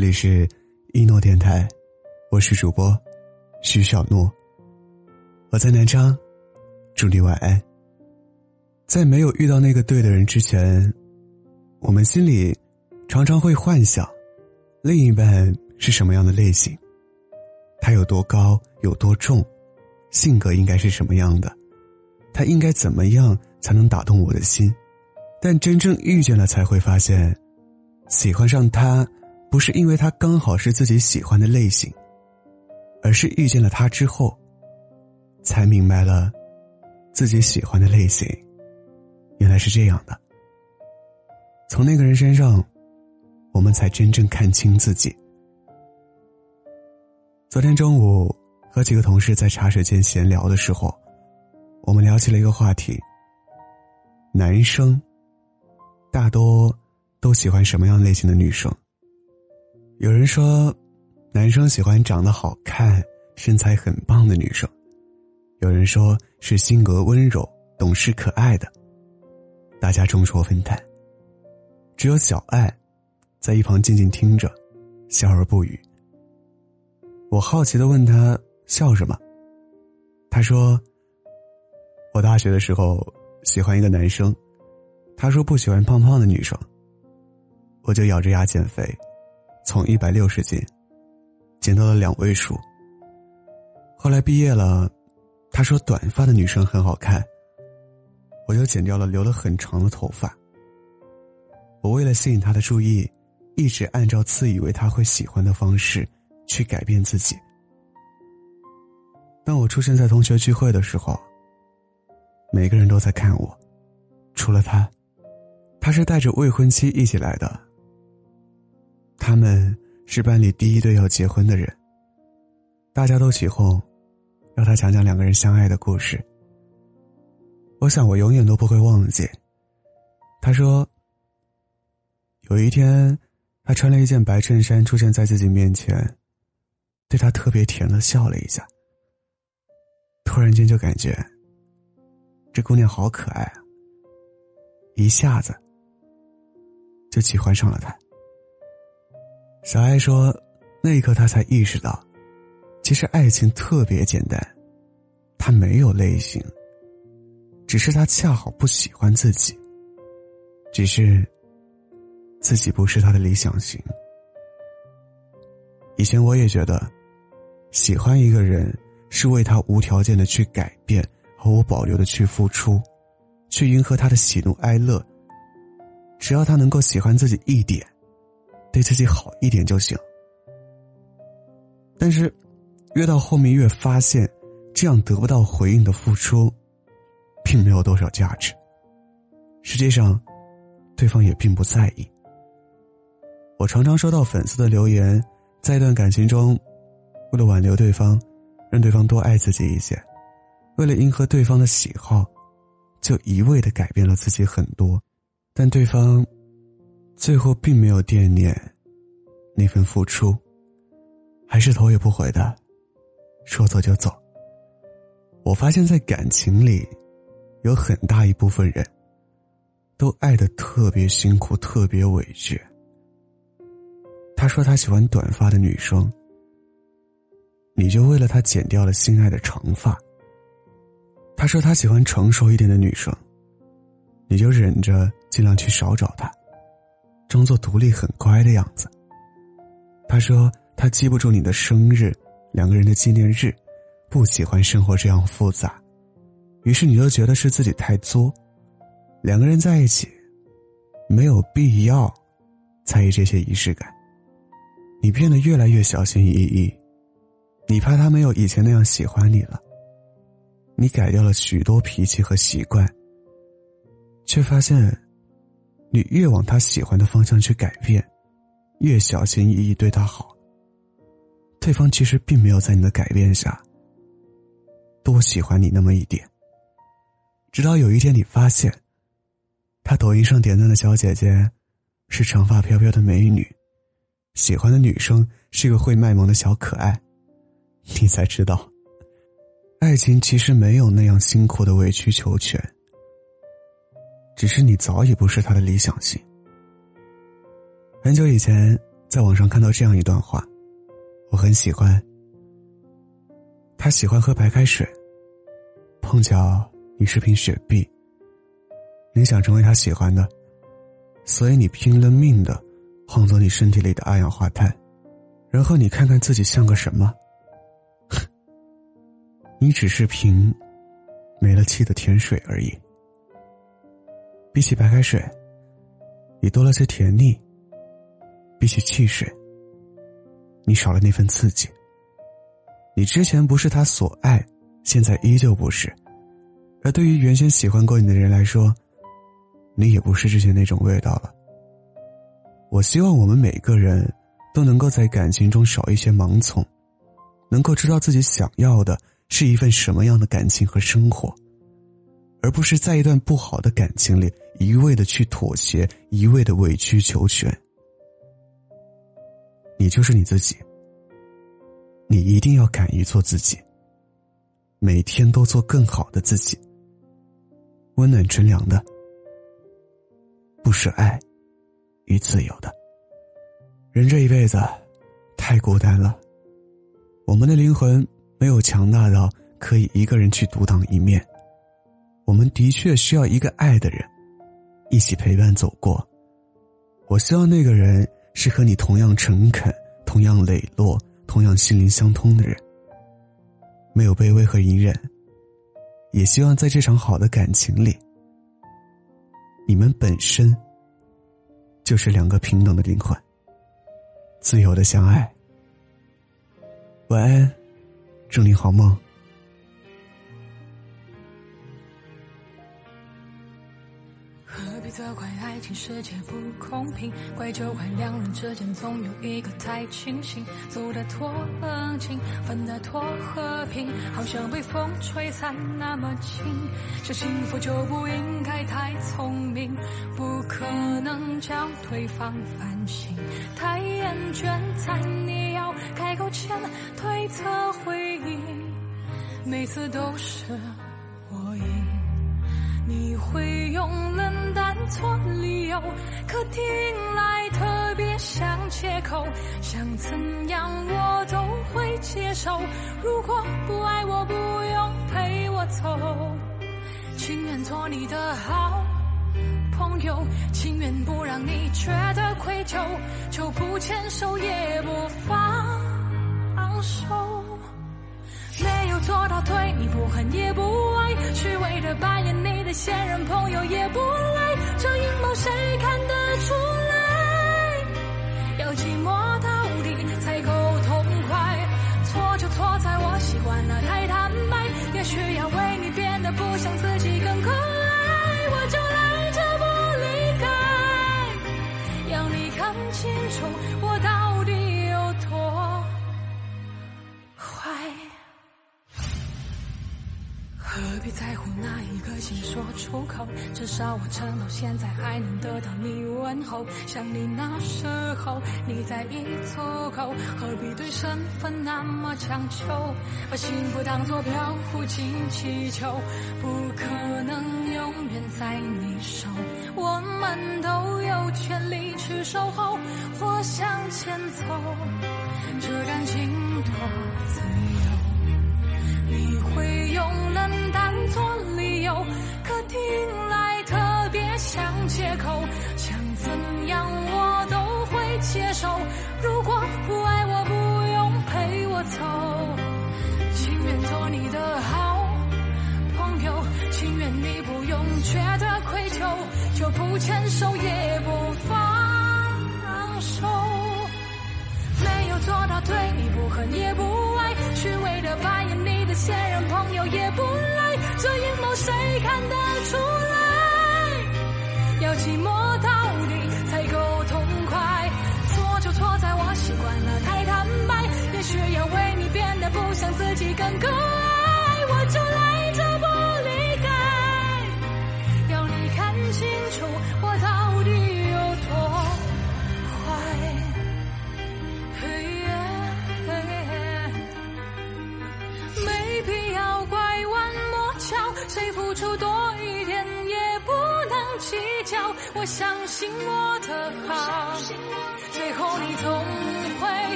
这里是一诺电台，我是主播徐小诺。我在南昌，祝你晚安。在没有遇到那个对的人之前，我们心里常常会幻想，另一半是什么样的类型，他有多高，有多重，性格应该是什么样的，他应该怎么样才能打动我的心？但真正遇见了，才会发现，喜欢上他。不是因为他刚好是自己喜欢的类型，而是遇见了他之后，才明白了自己喜欢的类型原来是这样的。从那个人身上，我们才真正看清自己。昨天中午和几个同事在茶水间闲聊的时候，我们聊起了一个话题：男生大多都喜欢什么样类型的女生？有人说，男生喜欢长得好看、身材很棒的女生；有人说是性格温柔、懂事可爱的。大家众说纷纭。只有小爱，在一旁静静听着，笑而不语。我好奇的问他笑什么，他说：“我大学的时候喜欢一个男生，他说不喜欢胖胖的女生，我就咬着牙减肥。”从一百六十斤减到了两位数。后来毕业了，他说短发的女生很好看，我就剪掉了留了很长的头发。我为了吸引他的注意，一直按照自以为他会喜欢的方式去改变自己。当我出现在同学聚会的时候，每个人都在看我，除了他，他是带着未婚妻一起来的。他们是班里第一对要结婚的人。大家都起哄，让他讲讲两个人相爱的故事。我想我永远都不会忘记。他说：“有一天，他穿了一件白衬衫出现在自己面前，对他特别甜的笑了一下。突然间就感觉，这姑娘好可爱啊，一下子就喜欢上了他。”小爱说：“那一刻，他才意识到，其实爱情特别简单，他没有类型，只是他恰好不喜欢自己，只是自己不是他的理想型。以前我也觉得，喜欢一个人是为他无条件的去改变，毫无保留的去付出，去迎合他的喜怒哀乐，只要他能够喜欢自己一点。”对自己好一点就行，但是越到后面越发现，这样得不到回应的付出，并没有多少价值。实际上，对方也并不在意。我常常收到粉丝的留言，在一段感情中，为了挽留对方，让对方多爱自己一些，为了迎合对方的喜好，就一味的改变了自己很多，但对方。最后并没有惦念那份付出，还是头也不回的说走就走。我发现，在感情里，有很大一部分人都爱的特别辛苦，特别委屈。他说他喜欢短发的女生，你就为了他剪掉了心爱的长发。他说他喜欢成熟一点的女生，你就忍着尽量去少找他。装作独立很乖的样子。他说他记不住你的生日、两个人的纪念日，不喜欢生活这样复杂，于是你就觉得是自己太作。两个人在一起，没有必要在意这些仪式感。你变得越来越小心翼翼，你怕他没有以前那样喜欢你了。你改掉了许多脾气和习惯，却发现。你越往他喜欢的方向去改变，越小心翼翼对他好。对方其实并没有在你的改变下多喜欢你那么一点。直到有一天你发现，他抖音上点赞的小姐姐是长发飘飘的美女，喜欢的女生是个会卖萌的小可爱，你才知道，爱情其实没有那样辛苦的委曲求全。只是你早已不是他的理想型。很久以前，在网上看到这样一段话，我很喜欢。他喜欢喝白开水，碰巧你是瓶雪碧。你想成为他喜欢的，所以你拼了命的晃走你身体里的二氧化碳，然后你看看自己像个什么？你只是瓶没了气的甜水而已。比起白开水，你多了些甜腻；比起汽水，你少了那份刺激。你之前不是他所爱，现在依旧不是。而对于原先喜欢过你的人来说，你也不是之前那种味道了。我希望我们每个人都能够在感情中少一些盲从，能够知道自己想要的是一份什么样的感情和生活，而不是在一段不好的感情里一味的去妥协，一味的委曲求全。你就是你自己。你一定要敢于做自己，每天都做更好的自己。温暖纯良的，不是爱与自由的。人这一辈子太孤单了，我们的灵魂没有强大到可以一个人去独当一面。我们的确需要一个爱的人，一起陪伴走过。我希望那个人是和你同样诚恳、同样磊落。同样心灵相通的人，没有卑微和隐忍，也希望在这场好的感情里，你们本身就是两个平等的灵魂，自由的相爱。晚安，祝你好梦。情世界不公平，怪就怪两人之间总有一个太清醒，走得多冷静，分得多和平，好像被风吹散那么轻。这幸福就不应该太聪明，不可能叫对方反省，太厌倦在你要开口前推测回应，每次都是我赢，你会用冷淡。可听来特别像借口。想怎样我都会接受。如果不爱我，不用陪我走。情愿做你的好朋友，情愿不让你觉得愧疚，就不牵手也不放手。没有做到对你不恨也不爱，虚伪的扮演你的现任朋友也不赖，这阴谋谁看至少我撑到现在还能得到你问候。想你那时候你在意足够，何必对身份那么强求？把幸福当作飘浮进气球，不可能永远在你手。我们都有权利去守候或向前走，这感情多自由。你会用。做接受。如果不爱我，不用陪我走。情愿做你的好朋友，情愿你不用觉得愧疚，就不牵手也不放手。没有做到对你不恨也不爱，虚伪的扮演你的现任朋友也不赖。这阴谋谁看得出来？要寂寞到错在我习惯了太坦白，也许要为你变得不像自己更可爱，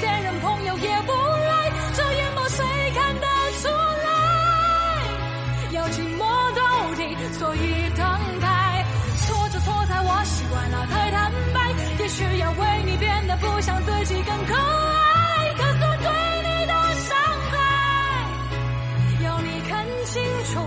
现任朋友也不来，这眼眸谁看得出来？要寂寞到底，所以等待。错就错在我习惯了太坦白，也许要为你变得不像自己更可爱。可是对你的伤害，要你看清楚